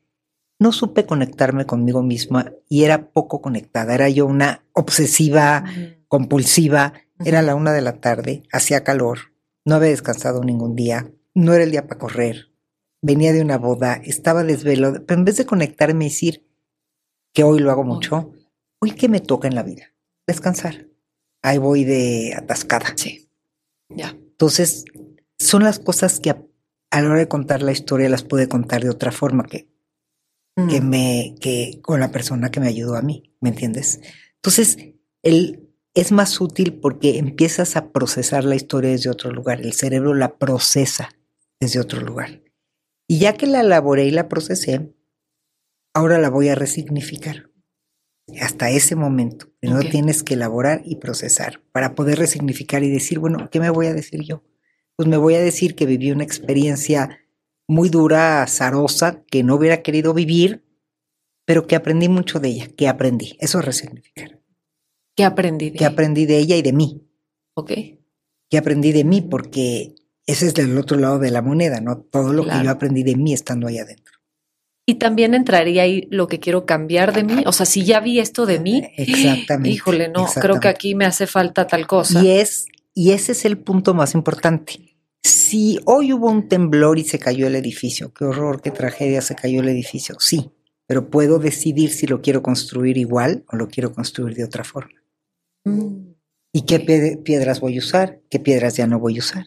no supe conectarme conmigo misma y era poco conectada. Era yo una obsesiva, compulsiva. Era la una de la tarde, hacía calor, no había descansado ningún día, no era el día para correr. Venía de una boda, estaba desvelado, pero en vez de conectarme y decir que hoy lo hago mucho, hoy que me toca en la vida, descansar. Ahí voy de atascada. Sí. Ya. Entonces, son las cosas que a, a la hora de contar la historia las pude contar de otra forma que, que Mm. me, que con la persona que me ayudó a mí, ¿me entiendes? Entonces, el, es más útil porque empiezas a procesar la historia desde otro lugar. El cerebro la procesa desde otro lugar. Y ya que la elaboré y la procesé, ahora la voy a resignificar. Hasta ese momento. Primero Ok. tienes que elaborar y procesar para poder resignificar y decir, bueno, ¿qué me voy a decir yo? Pues me voy a decir que viví una experiencia muy dura, azarosa, que no hubiera querido vivir, pero que aprendí mucho de ella, que aprendí. Eso es resignificar. ¿Qué aprendí de Que aprendí de ella y de mí. Ok. Que aprendí de mí porque ese es del otro lado de la moneda, ¿no? Todo lo Claro. que yo aprendí de mí estando ahí adentro. Y también entraría ahí lo que quiero cambiar de mí. O sea, si ya vi esto de mí, Exactamente. híjole, no, creo que aquí me hace falta tal cosa. Y es, y ese es el punto más importante. Si hoy hubo un temblor y se cayó el edificio, qué horror, qué tragedia, se cayó el edificio, sí, pero puedo decidir si lo quiero construir igual o lo quiero construir de otra forma. Mm. ¿Y qué piedras voy a usar? ¿Qué piedras ya no voy a usar?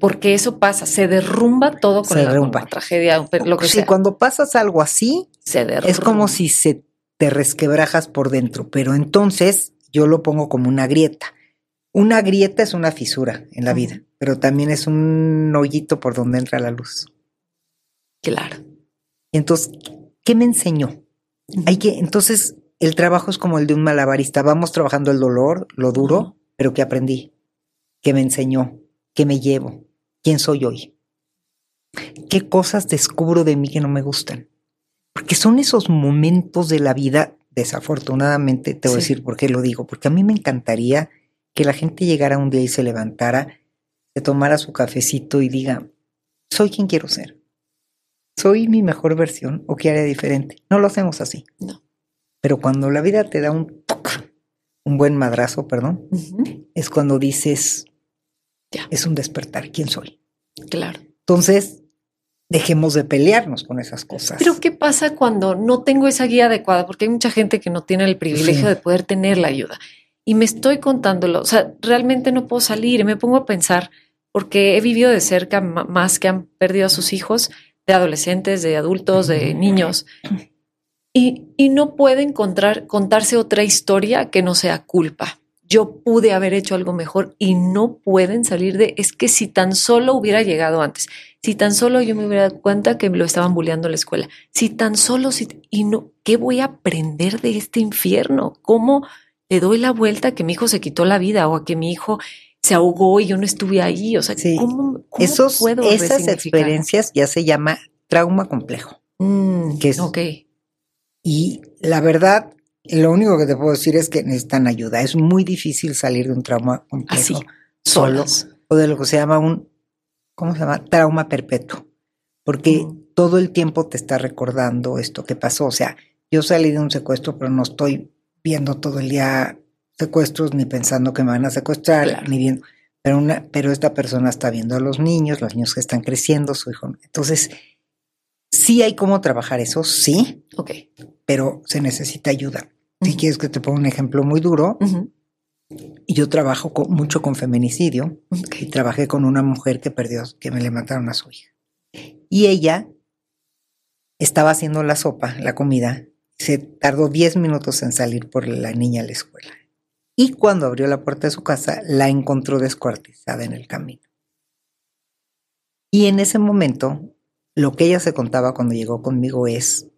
Porque eso pasa, se derrumba todo con, la, tragedia, lo que sí, cuando pasas algo así, se es como si se te resquebrajas por dentro, pero entonces yo lo pongo como una grieta. Una grieta es una fisura en la vida, pero también es un hoyito por donde entra la luz. Claro. Y entonces, ¿qué me enseñó? Hay que, entonces, el trabajo es como el de un malabarista. Vamos trabajando el dolor, lo duro, pero ¿qué aprendí? ¿Qué me enseñó? ¿Qué me llevo? ¿Quién soy hoy? ¿Qué cosas descubro de mí que no me gustan? Porque son esos momentos de la vida, desafortunadamente, te voy a decir por qué lo digo, porque a mí me encantaría que la gente llegara un día y se levantara, se tomara su cafecito y diga, soy quien quiero ser. ¿Soy mi mejor versión o qué haría diferente? No lo hacemos así. No. Pero cuando la vida te da un un buen madrazo, perdón, es cuando dices, ya. es un despertar, ¿quién soy? Claro. Entonces, dejemos de pelearnos con esas cosas. Pero ¿qué pasa cuando no tengo esa guía adecuada? Porque hay mucha gente que no tiene el privilegio de poder tener la ayuda y me estoy contándolo. O sea, realmente no puedo salir y me pongo a pensar, porque he vivido de cerca más que han perdido a sus hijos, de adolescentes, de adultos, de niños. Y, y no puede encontrar, contarse otra historia que no sea culpa. Yo pude haber hecho algo mejor y no pueden salir de, es que si tan solo hubiera llegado antes, si tan solo yo me hubiera dado cuenta que me lo estaban bulleando en la escuela, si tan solo, si, y no, ¿qué voy a aprender de este infierno? ¿Cómo? le doy la vuelta a que mi hijo se quitó la vida o a que mi hijo se ahogó y yo no estuve ahí. O sea, ¿cómo, Esos, esas experiencias ya se llama trauma complejo. Mm, que es, ok. Y la verdad, lo único que te puedo decir es que necesitan ayuda. Es muy difícil salir de un trauma complejo Así, solo o de lo que se llama un, ¿cómo se llama? Trauma perpetuo. Porque mm. todo el tiempo te está recordando esto que pasó. O sea, yo salí de un secuestro, pero no estoy viendo todo el día secuestros, ni pensando que me van a secuestrar, ni viendo. Pero, una, pero esta persona está viendo a los niños, los niños que están creciendo, su hijo. Entonces, sí hay cómo trabajar eso, sí. Ok. Pero se necesita ayuda. Si quieres que te ponga un ejemplo muy duro, yo trabajo mucho con feminicidio y trabajé con una mujer que perdió, que me le mataron a su hija. Y ella estaba haciendo la sopa, la comida, se tardó 10 minutos en salir por la niña a la escuela. Y cuando abrió la puerta de su casa, la encontró descuartizada en el camino. Y en ese momento, lo que ella se contaba cuando llegó conmigo es,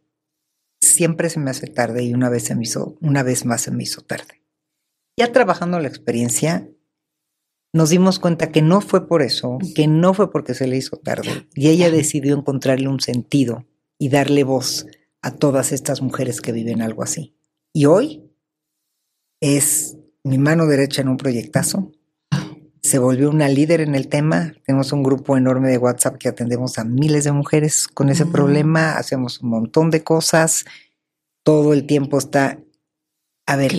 siempre se me hace tarde y una vez, se me hizo, una vez más se me hizo tarde. Ya trabajando la experiencia, nos dimos cuenta que no fue por eso, que no fue porque se le hizo tarde. Y ella decidió encontrarle un sentido y darle voz a todas estas mujeres que viven algo así. Y hoy es mi mano derecha en un proyectazo. Se volvió una líder en el tema. Tenemos un grupo enorme de WhatsApp que atendemos a miles de mujeres con ese problema. Hacemos un montón de cosas. Todo el tiempo está. A ver,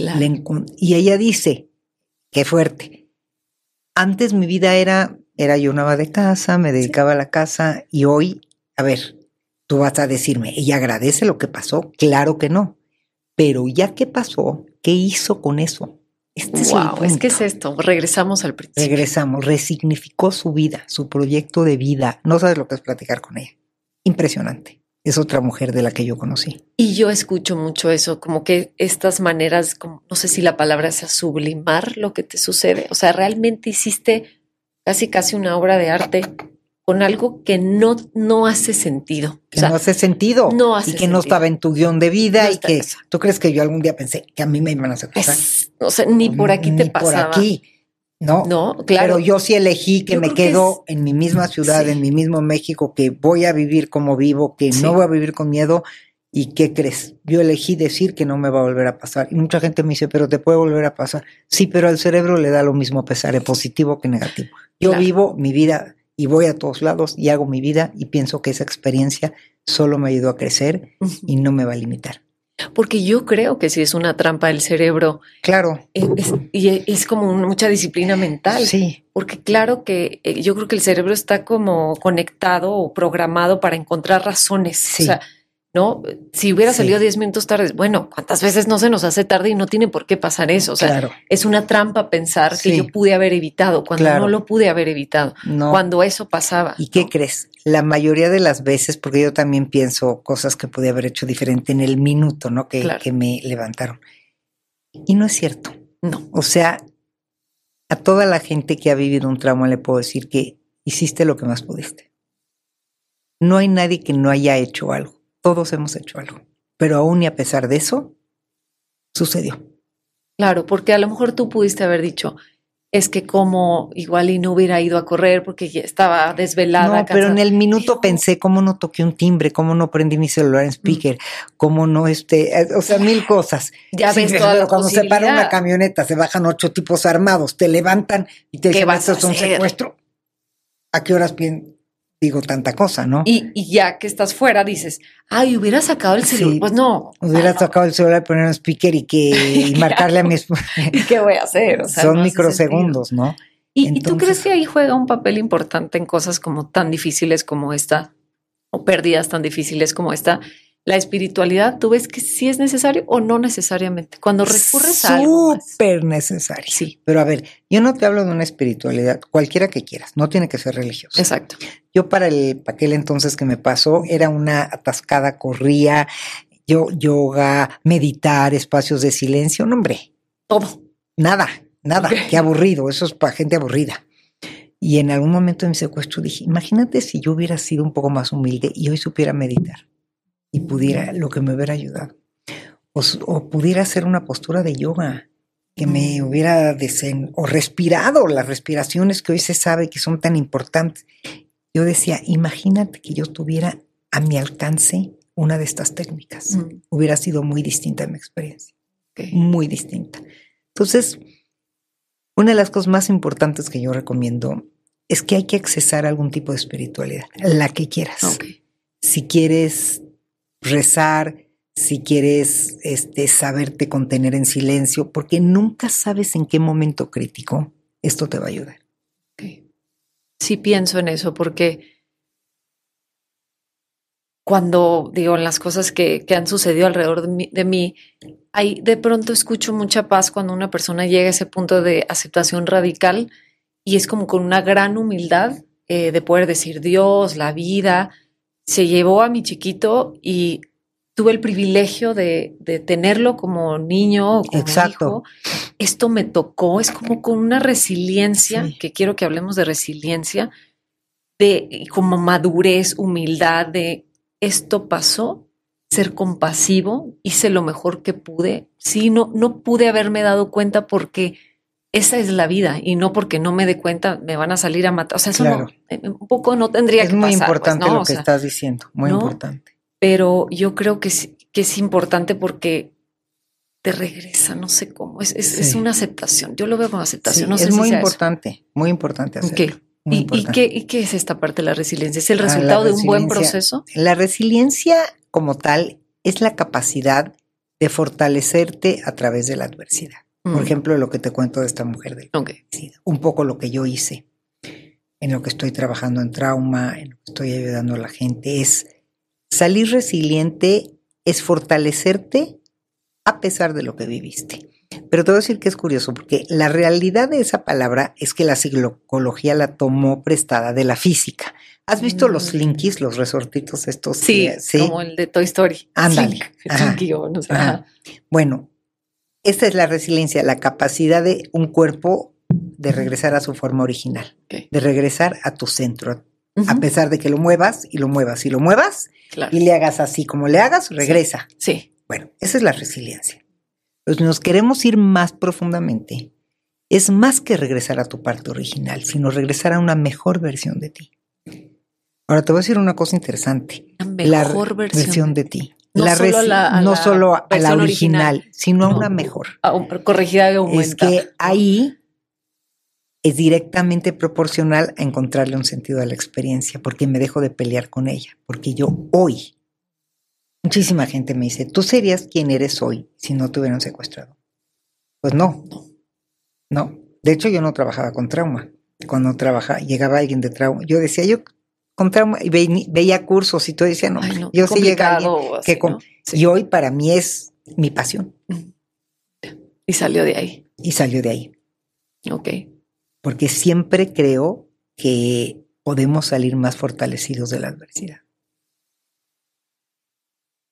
y ella dice, qué fuerte. Antes mi vida era, era yo una de casa, me dedicaba a la casa y hoy, a ver, Tú vas a decirme, ¿ella agradece lo que pasó? Claro que no. Pero ya que pasó, ¿qué hizo con eso? Este es, es que es esto, regresamos al principio. Regresamos, resignificó su vida, su proyecto de vida. No sabes lo que es platicar con ella. Impresionante. Es otra mujer de la que yo conocí. Y yo escucho mucho eso, como que estas maneras, como, no sé si la palabra sea sublimar lo que te sucede. O sea, realmente hiciste casi casi una obra de arte con algo que no, no hace sentido. Que no hace sentido. No hace Y que no estaba en tu guion de vida y que tú crees que yo algún día pensé que a mí me iban a secuestrar. o sea, ni por aquí te pasaba. por aquí. No, no, claro. Pero yo sí elegí que me quedo en mi misma ciudad, en mi mismo México, que voy a vivir como vivo, que no voy a vivir con miedo. ¿Y qué crees? Yo elegí decir que no me va a volver a pasar. Y mucha gente me dice, pero te puede volver a pasar. Sí, pero al cerebro le da lo mismo pesar, es positivo que negativo. Yo vivo mi vida y voy a todos lados y hago mi vida y pienso que esa experiencia solo me ayudó a crecer y no me va a limitar. Porque yo creo que sí es una trampa del cerebro. Claro. Eh, y es, como mucha disciplina mental. Sí. Porque claro que eh, yo creo que el cerebro está como conectado o programado para encontrar razones. O sea, ¿no? Si hubiera salido 10 minutos tarde, bueno, ¿cuántas veces no se nos hace tarde y no tiene por qué pasar eso? O sea, es una trampa pensar que yo pude haber evitado cuando no lo pude haber evitado, cuando eso pasaba. ¿Y qué crees? La mayoría de las veces, porque yo también pienso cosas que pude haber hecho diferente en el minuto, ¿no? Que, que me levantaron. Y no es cierto. No. O sea, a toda la gente que ha vivido un trauma le puedo decir que hiciste lo que más pudiste. No hay nadie que no haya hecho algo todos hemos hecho algo. Pero aún y a pesar de eso, sucedió. Claro, porque a lo mejor tú pudiste haber dicho, es que como igual y no hubiera ido a correr porque estaba desvelada. No, pero en el minuto pensé cómo no toqué un timbre, cómo no prendí mi celular en mm. speaker, cómo no este, eh, o sea, mil cosas. Ya ves toda Cuando se para una camioneta, se bajan ocho tipos armados, te levantan y te dicen, esto es un secuestro. ¿A qué horas digo tanta cosa, ¿no? Y, ya que estás fuera dices, ay, hubiera sacado el celular. pues no. Hubiera sacado el celular, poner un speaker y que *laughs* marcarle a mi esposa. *laughs* ¿Qué voy a hacer? Son microsegundos, ¿no? ¿Y, tú crees que ahí juega un papel importante en cosas como tan difíciles como esta, o pérdidas tan difíciles como esta? La espiritualidad, ¿tú ves que sí es necesario o no necesariamente? Cuando recurres a algo. Súper necesario. Sí. Pero a ver, yo no te hablo de una espiritualidad, cualquiera que quieras, no tiene que ser religiosa. Exacto. Yo para el aquel entonces que me pasó era una atascada, corría, yo yoga, meditar, espacios de silencio, no hombre. Todo. Nada, nada, qué aburrido, eso es para gente aburrida. Y en algún momento de mi secuestro dije, imagínate si yo hubiera sido un poco más humilde y hoy supiera meditar y pudiera, lo que me hubiera ayudado. O, pudiera hacer una postura de yoga que me hubiera desen, o respirado las respiraciones que hoy se sabe que son tan importantes. Yo decía, imagínate que yo tuviera a mi alcance una de estas técnicas. Hubiera sido muy distinta mi experiencia. Muy distinta. Entonces, una de las cosas más importantes que yo recomiendo es que hay que accesar a algún tipo de espiritualidad, la que quieras. Si quieres rezar, si quieres este, saberte contener en silencio, porque nunca sabes en qué momento crítico esto te va a ayudar. Sí pienso en eso, porque cuando digo en las cosas que, han sucedido alrededor de mí, hay, de pronto escucho mucha paz cuando una persona llega a ese punto de aceptación radical y es como con una gran humildad eh, de poder decir Dios, la vida, se llevó a mi chiquito y tuve el privilegio de, tenerlo como niño o como hijo. Esto me tocó, es como con una resiliencia, que quiero que hablemos de resiliencia, de como madurez, humildad, de esto pasó, ser compasivo, hice lo mejor que pude. Sí, no, no pude haberme dado cuenta porque esa es la vida y no porque no me dé cuenta me van a salir a matar. O sea, eso no, eh, un poco no tendría que pasar. Es muy pues, importante lo que estás diciendo, muy importante. Pero yo creo que, que es importante porque te regresa, no sé cómo, es, es, una aceptación. Yo lo veo como aceptación. no sé es muy importante, muy importante hacerlo. ¿Y, qué, ¿Y, qué, es esta parte de la resiliencia? ¿Es el ah, resultado de un buen proceso? La resiliencia como tal es la capacidad de fortalecerte a través de la adversidad. Por mm. ejemplo, lo que te cuento de esta mujer del okay. un poco lo que yo hice, en lo que estoy trabajando en trauma, en lo que estoy ayudando a la gente, es salir resiliente, es fortalecerte a pesar de lo que viviste. Pero te voy a decir que es curioso, porque la realidad de esa palabra es que la psicología la tomó prestada de la física. ¿Has visto los mm. slinkies, los resortitos estos? Sí, sí, como el de Toy Story. Ándale. Bueno, esta es la resiliencia, la capacidad de un cuerpo de regresar a su forma original, de regresar a tu centro, a pesar de que lo muevas y lo muevas y lo muevas y le hagas así como le hagas, regresa. Sí. Bueno, esa es la resiliencia. Pues nos queremos ir más profundamente. Es más que regresar a tu parte original, sino regresar a una mejor versión de ti. Ahora te voy a decir una cosa interesante. La mejor versión. de ti. No solo, a la, no solo a la original, sino a una mejor. corregida y aumentada. Es que ahí es directamente proporcional a encontrarle un sentido a la experiencia, porque me dejo de pelear con ella, porque yo hoy, muchísima gente me dice, tú serías quien eres hoy si no te hubieran secuestrado. Pues no, no. De hecho, yo no trabajaba con trauma. Cuando trabajaba, llegaba alguien de trauma, yo decía, yo y veía cursos y todo decía, no, yo sí llegué que Y hoy para mí es mi pasión. Y salió de ahí. Y salió de ahí. Ok. Porque siempre creo que podemos salir más fortalecidos de la adversidad.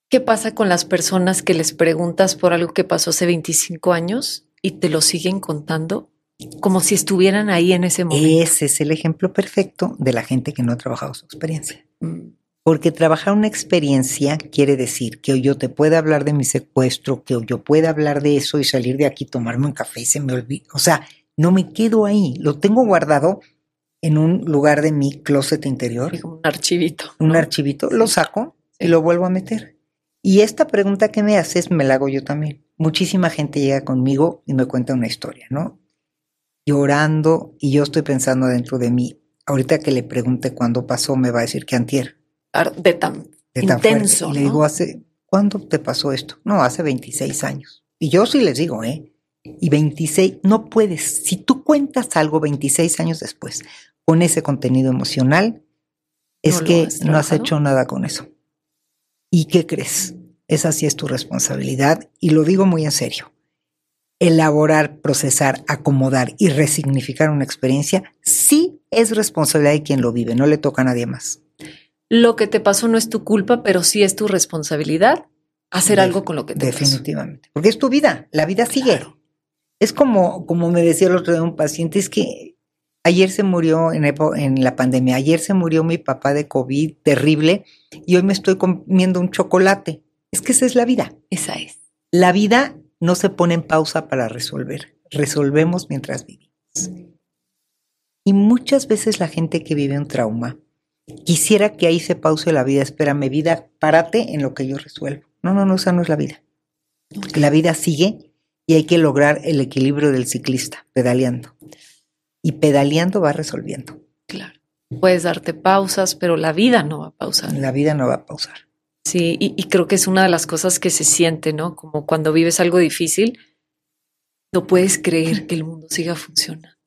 ¿Qué pasa con las personas que les preguntas por algo que pasó hace 25 años y te lo siguen contando como si estuvieran ahí en ese momento? Ese es el ejemplo perfecto de la gente que no ha trabajado su experiencia. Mm. Porque trabajar una experiencia quiere decir que yo te pueda hablar de mi secuestro, que yo pueda hablar de eso y salir de aquí, tomarme un café y se me olvida. O sea, no me quedo ahí, lo tengo guardado en un lugar de mi closet interior. Como un archivito. Un archivito, lo saco y lo vuelvo a meter. Y esta pregunta que me haces me la hago yo también. Muchísima gente llega conmigo y me cuenta una historia, ¿no? Llorando y yo estoy pensando dentro de mí, ahorita que le pregunte cuándo pasó, me va a decir que antier. De tan, intenso. Y le digo, ¿hace cuándo te pasó esto? No, hace 26 años. Y yo sí les digo, ¿eh? Y 26, no puedes, si tú cuentas algo 26 años después con ese contenido emocional, es que no has hecho nada con eso. ¿Y qué crees? Esa sí es tu responsabilidad y lo digo muy en serio. Elaborar, procesar, acomodar y resignificar una experiencia sí es responsabilidad de quien lo vive, no le toca a nadie más. Lo que te pasó no es tu culpa, pero sí es tu responsabilidad hacer algo con lo que te Definitivamente. Porque es tu vida, la vida sigue. Es como, como me decía el otro día un paciente, es que ayer se murió en, en la pandemia, ayer se murió mi papá de COVID terrible y hoy me estoy comiendo un chocolate. Es que esa es la vida. Esa es. La vida no se pone en pausa para resolver. Resolvemos mientras vivimos. Y muchas veces la gente que vive un trauma quisiera que ahí se pause la vida. Espérame, vida, párate en lo que yo resuelvo. No, no, no, esa no es la vida. La vida sigue y hay que lograr el equilibrio del ciclista, pedaleando. Y pedaleando va resolviendo. Claro. Puedes darte pausas, pero la vida no va a pausar. La vida no va a pausar. Sí, y, creo que es una de las cosas que se siente, ¿no? Como cuando vives algo difícil, no puedes creer que el mundo siga funcionando.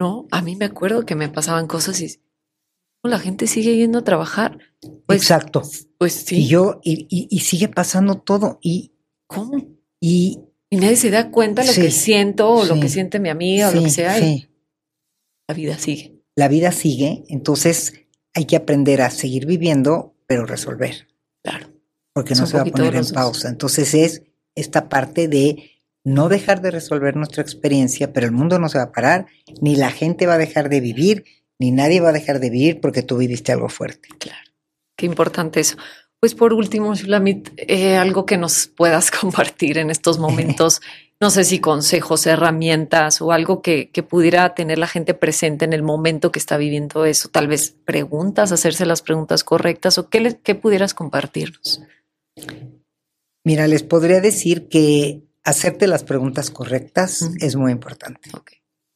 No, a mí me acuerdo que me pasaban cosas y la gente sigue yendo a trabajar. Pues, Exacto. Pues sí. Y yo, y, sigue pasando todo. Y, ¿Cómo? Y, y nadie se da cuenta lo que siento o lo que siente mi amiga o lo que sea. la vida sigue. La vida sigue, entonces hay que aprender a seguir viviendo, pero resolver. Claro. Porque no se va a poner en pausa. Entonces es esta parte de no dejar de resolver nuestra experiencia, pero el mundo no se va a parar, ni la gente va a dejar de vivir, ni nadie va a dejar de vivir porque tú viviste algo fuerte. Claro. Qué importante eso. Pues por último, Shulamit, eh, algo que nos puedas *laughs* compartir en estos *laughs* momentos, no sé si consejos, herramientas o algo que, pudiera tener la gente presente en el momento que está viviendo eso, tal vez preguntas, hacerse las preguntas correctas o qué, qué pudieras compartirnos. Mira, les podría decir que hacerte las preguntas correctas es muy importante.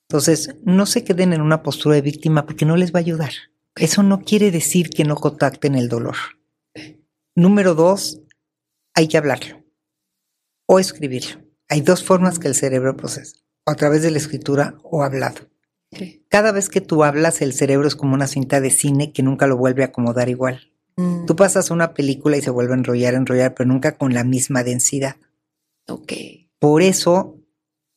Entonces, no se queden en una postura de víctima porque no les va a ayudar. Eso no quiere decir que no contacten el dolor. Número dos, hay que hablarlo o escribirlo. Hay dos formas que el cerebro procesa, a través de la escritura o hablado. Cada vez que tú hablas, el cerebro es como una cinta de cine que nunca lo vuelve a acomodar igual. Mm. Tú pasas una película y se vuelve a enrollar, enrollar, pero nunca con la misma densidad. Ok. Por eso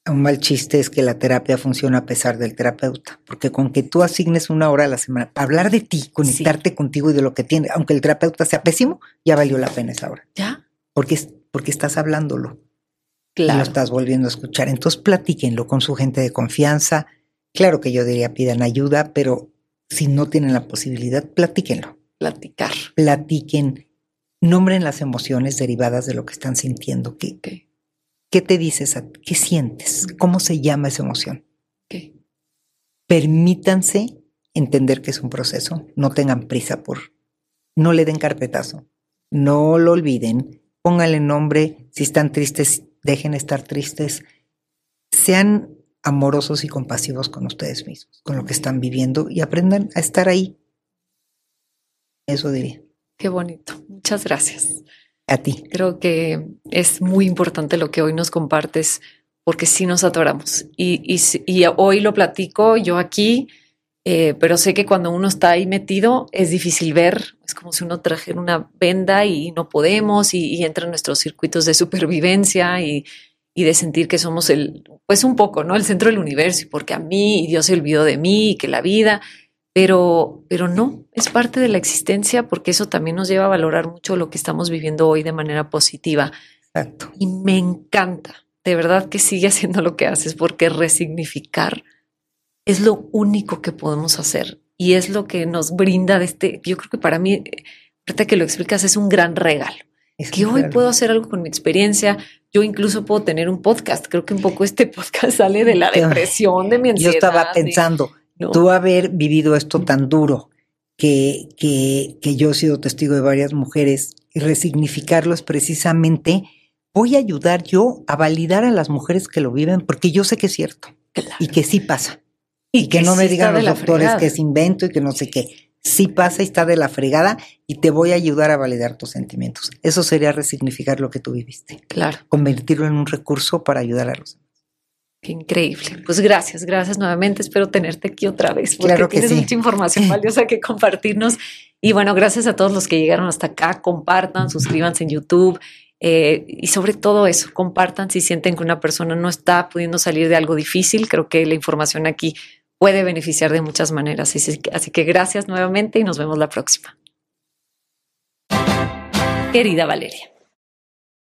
un mal chiste es que la terapia funciona a pesar del terapeuta, porque con que tú asignes una hora a la semana para hablar de ti, conectarte contigo y de lo que tienes, aunque el terapeuta sea pésimo, ya valió la pena esa hora. ¿Ya? Porque, porque estás hablándolo. Claro. Y lo estás volviendo a escuchar. Entonces platíquenlo con su gente de confianza. Claro que yo diría pidan ayuda, pero si no tienen la posibilidad, platíquenlo. Platicar. Platiquen. Nombren las emociones derivadas de lo que están sintiendo. Que, ¿Qué te dices? ¿Qué sientes? ¿Cómo se llama esa emoción? ¿Qué? Permítanse entender que es un proceso. No tengan prisa por... No le den carpetazo. No lo olviden. Pónganle nombre. Si están tristes, dejen estar tristes. Sean amorosos y compasivos con ustedes mismos, con lo que están viviendo y aprendan a estar ahí. Eso diría. Qué bonito. Muchas gracias. A ti. Creo que es muy importante lo que hoy nos compartes porque sí nos atoramos. Y, y, hoy lo platico yo aquí Eh, pero sé que cuando uno está ahí metido es difícil ver, es como si uno trajera una venda y no podemos y, y entran nuestros circuitos de supervivencia y, y, de sentir que somos el, pues un poco, ¿no? El centro del universo y porque a mí y Dios se olvidó de mí y que la vida, pero, pero no, es parte de la existencia porque eso también nos lleva a valorar mucho lo que estamos viviendo hoy de manera positiva. Exacto. Y me encanta, de verdad que sigue *laughs* haciendo lo que haces porque resignificar es lo único que podemos hacer y es lo que nos brinda de este, yo creo que para mí, ahorita que lo explicas, es un gran regalo. Es que hoy puedo hacer algo con mi experiencia, yo incluso puedo tener un podcast, creo que un poco este podcast *laughs* sale de la depresión, de mi ansiedad. Yo estaba pensando, tú haber vivido esto tan duro, que, que, que yo he sido testigo de varias mujeres, y resignificarlo es precisamente, voy a ayudar yo a validar a las mujeres que lo viven, porque yo sé que es cierto y que sí pasa. Y, que, no me digan los doctores que es invento y que no sé qué. Sí pasa y está de la fregada y te voy a ayudar a validar tus sentimientos. Eso sería resignificar lo que tú viviste. Claro. Convertirlo en un recurso para ayudar a los demás. Qué increíble. Pues gracias, gracias nuevamente. Espero tenerte aquí otra vez porque claro que tienes mucha información *laughs* valiosa que compartirnos. Y bueno, gracias a todos los que llegaron hasta acá. Compartan, suscríbanse en YouTube. Eh, y sobre todo eso, compartan si sienten que una persona no está pudiendo salir de algo difícil. Creo que la información aquí puede beneficiar de muchas maneras. Así, que gracias nuevamente y nos vemos la próxima. Querida Valeria.